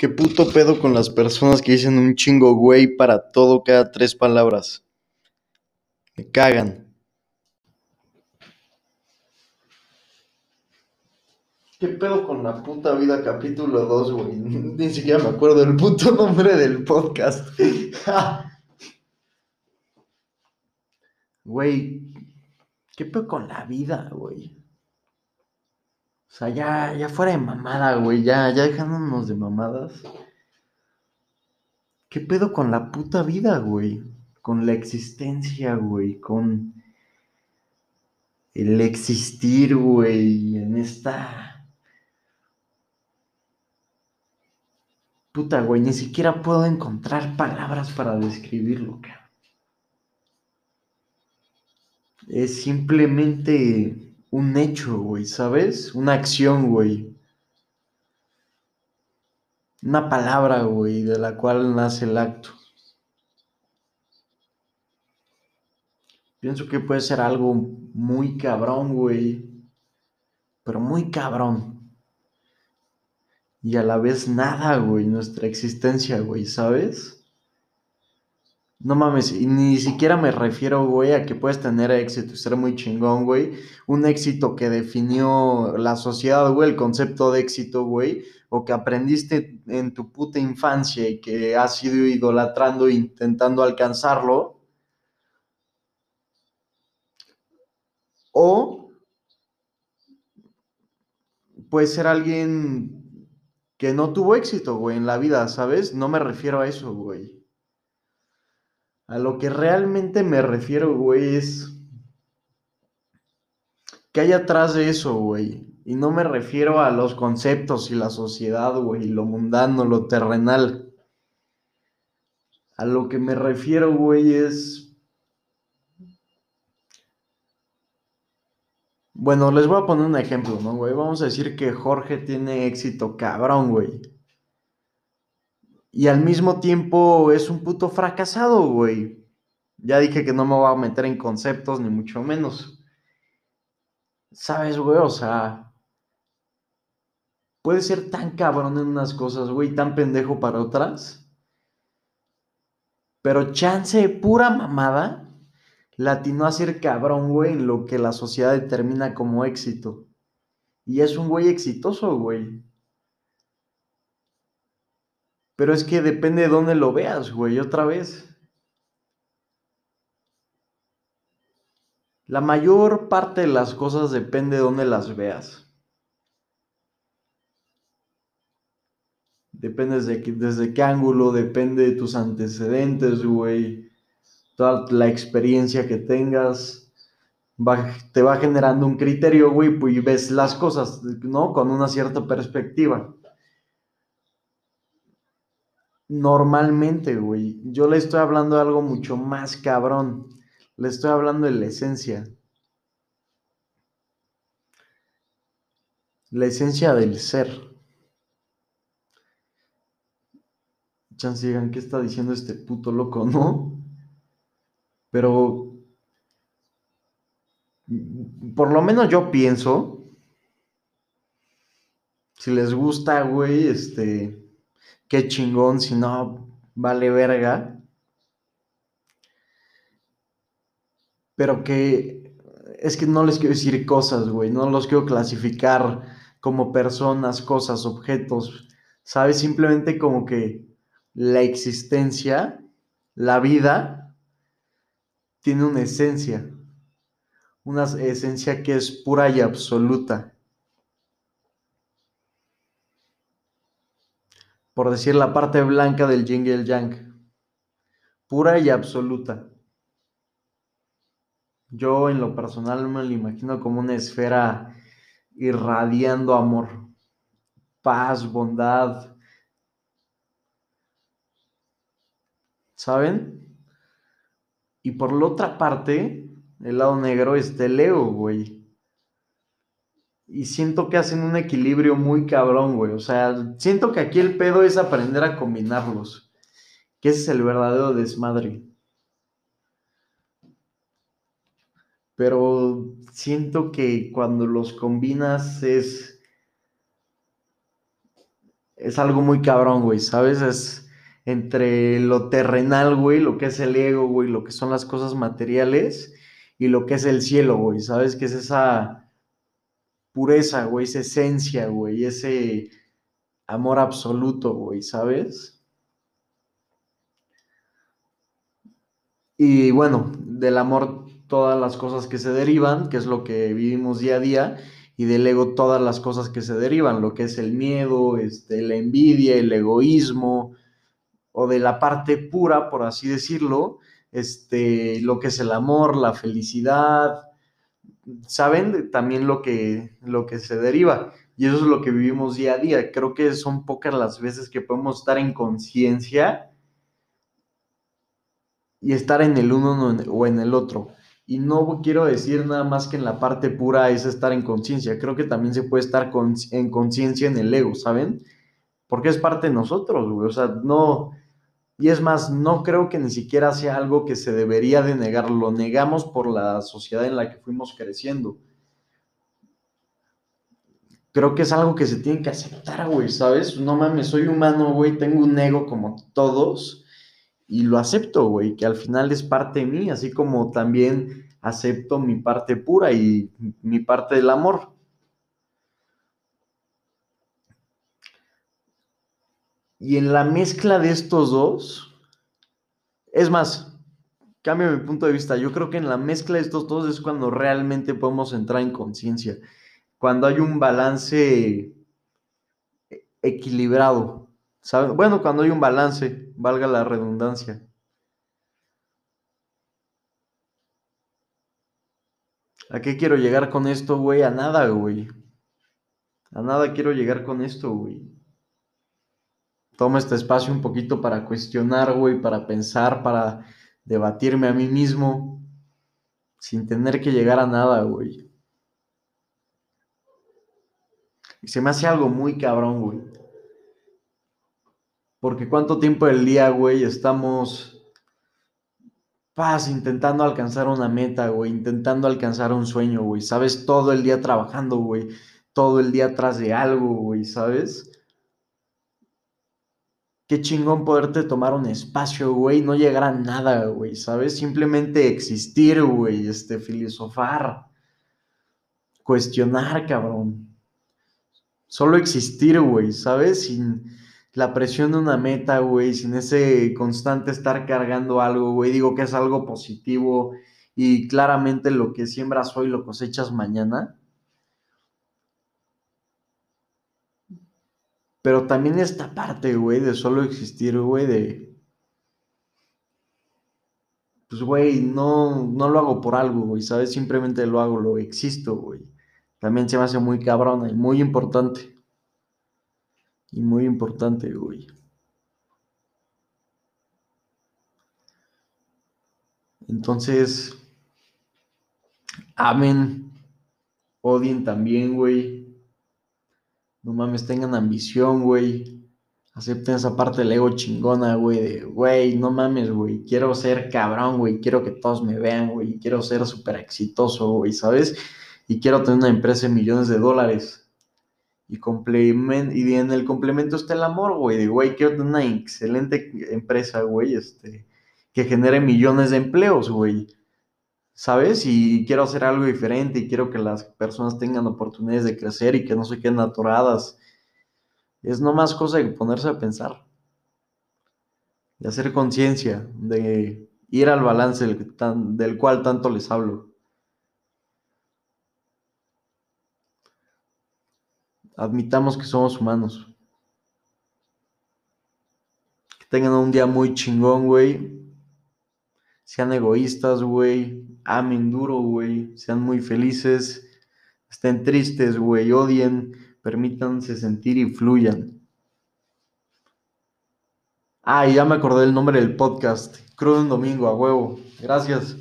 ¿Qué puto pedo con las personas que dicen un chingo güey para todo cada tres palabras? Me cagan. ¿Qué pedo con la puta vida capítulo 2, güey? Ni siquiera me acuerdo del puto nombre del podcast. Güey, ¿qué pedo con la vida, güey? O sea, ya, ya fuera de mamada, güey, ya, ya dejándonos de mamadas. ¿Qué pedo con la puta vida, güey? Con la existencia, güey, con el existir, güey, en esta... Puta, güey, ni siquiera puedo encontrar palabras para describirlo, cabrón. Es simplemente un hecho, güey, ¿sabes? Una acción, güey. Una palabra, güey, de la cual nace el acto. Pienso que puede ser algo muy cabrón, güey. Pero muy cabrón. Y a la vez nada, güey, nuestra existencia, güey, ¿sabes? No mames, y ni siquiera me refiero, güey, a que puedes tener éxito y ser muy chingón, güey. Un éxito que definió la sociedad, güey, el concepto de éxito, güey, o que aprendiste en tu puta infancia y que has ido idolatrando e intentando alcanzarlo. O puede ser alguien que no tuvo éxito, güey, en la vida, ¿sabes? No me refiero a eso, güey. A lo que realmente me refiero, güey, es que hay atrás de eso, güey. Y no me refiero a los conceptos y la sociedad, güey, lo mundano, lo terrenal. A lo que me refiero, güey, es... Bueno, les voy a poner un ejemplo, ¿no, güey? Vamos a decir que Jorge tiene éxito cabrón, güey. Y al mismo tiempo es un puto fracasado, güey. Ya dije que no me voy a meter en conceptos, ni mucho menos. ¿Sabes, güey? O sea, puede ser tan cabrón en unas cosas, güey, tan pendejo para otras. Pero chance, pura mamada, latino a ser cabrón, güey, en lo que la sociedad determina como éxito. Y es un güey exitoso, güey. Pero es que depende de dónde lo veas, güey, otra vez. La mayor parte de las cosas depende de dónde las veas. Depende desde, desde qué ángulo, depende de tus antecedentes, güey. Toda la experiencia que tengas. te va generando un criterio, güey, pues, y ves las cosas, ¿no? Con una cierta perspectiva. Normalmente, güey. Yo le estoy hablando de algo mucho más cabrón. Le estoy hablando de la esencia. La esencia del ser. Chance digan, ¿qué está diciendo este puto loco, no? Pero. Por lo menos yo pienso. Si les gusta, güey, este qué chingón, si no, vale verga. Pero que es que no les quiero decir cosas, güey, no los quiero clasificar como personas, cosas, objetos, ¿sabes? Simplemente como que la existencia, la vida, tiene una esencia, una esencia que es pura y absoluta. Por decir la parte blanca del yin y el yang, pura y absoluta. Yo en lo personal me lo imagino como una esfera irradiando amor, paz, bondad. ¿Saben? Y por la otra parte, el lado negro está el ego, güey. Y siento que hacen un equilibrio muy cabrón, güey. O sea, siento que aquí el pedo es aprender a combinarlos. Que ese es el verdadero desmadre. Pero siento que cuando los combinas es... es algo muy cabrón, güey, ¿sabes? Es entre lo terrenal, güey, lo que es el ego, güey, lo que son las cosas materiales y lo que es el cielo, güey, ¿sabes? Que es esa pureza, güey, esa esencia, güey, ese amor absoluto, güey, ¿sabes? Y bueno, del amor todas las cosas que se derivan, que es lo que vivimos día a día, y del ego todas las cosas que se derivan, lo que es el miedo, este, la envidia, el egoísmo, o de la parte pura, por así decirlo, este, lo que es el amor, la felicidad, saben también lo que, lo que se deriva. Y eso es lo que vivimos día a día. Creo que son pocas las veces que podemos estar en conciencia y estar en el uno o en el otro. Y no quiero decir nada más que en la parte pura es estar en conciencia. Creo que también se puede estar en conciencia en el ego, ¿saben? Porque es parte de nosotros, güey. O sea, no. Y es más, no creo que ni siquiera sea algo que se debería de negar. Lo negamos por la sociedad en la que fuimos creciendo. Creo que es algo que se tiene que aceptar, güey, ¿sabes? No mames, soy humano, güey, tengo un ego como todos y lo acepto, güey, que al final es parte de mí, así como también acepto mi parte pura y mi parte del amor. Y en la mezcla de estos dos, es más, cambio mi punto de vista, yo creo que en la mezcla de estos dos es cuando realmente podemos entrar en conciencia, cuando hay un balance equilibrado, bueno, cuando hay un balance, valga la redundancia. ¿A qué quiero llegar con esto, güey? A nada, güey. A nada quiero llegar con esto, güey. Toma este espacio un poquito para cuestionar, güey, para pensar, para debatirme a mí mismo, sin tener que llegar a nada, güey. Y se me hace algo muy cabrón, güey. Porque cuánto tiempo del día, güey, estamos paz intentando alcanzar una meta, güey, intentando alcanzar un sueño, güey, ¿sabes? Todo el día trabajando, güey, todo el día atrás de algo, güey, ¿sabes? Qué chingón poderte tomar un espacio, güey, no llegar a nada, güey, ¿sabes? Simplemente existir, güey, este, filosofar, cuestionar, cabrón. Solo existir, güey, ¿sabes? Sin la presión de una meta, güey, sin ese constante estar cargando algo, güey, digo que es algo positivo y claramente lo que siembras hoy lo cosechas mañana. Pero también esta parte, güey, de solo existir, güey, de... Pues, güey, no, no lo hago por algo, güey, ¿sabes? Simplemente lo hago, lo existo, güey. También se me hace muy cabrona y muy importante. Y muy importante, güey. Entonces, amen, odien también, güey. No mames, tengan ambición, güey. Acepten esa parte del ego chingona, güey, de, güey, no mames, güey, quiero ser cabrón, güey, quiero que todos me vean, güey, quiero ser súper exitoso, güey, ¿sabes? Y quiero tener una empresa de millones de dólares. Y, y en el complemento está el amor, güey. De, güey, quiero tener una excelente empresa, güey, este, que genere millones de empleos, güey. ¿Sabes? Y quiero hacer algo diferente y quiero que las personas tengan oportunidades de crecer y que no se queden atoradas. Es no más cosa que ponerse a pensar. De hacer conciencia, de ir al balance del cual tanto les hablo. admitamos que somos humanos. Que tengan un día muy chingón, güey. Sean egoístas, güey. Amen duro, güey. Sean muy felices. Estén tristes, güey. Odien. Permítanse sentir y fluyan. Ah, y ya me acordé el nombre del podcast. Crudo en domingo, a huevo. Gracias.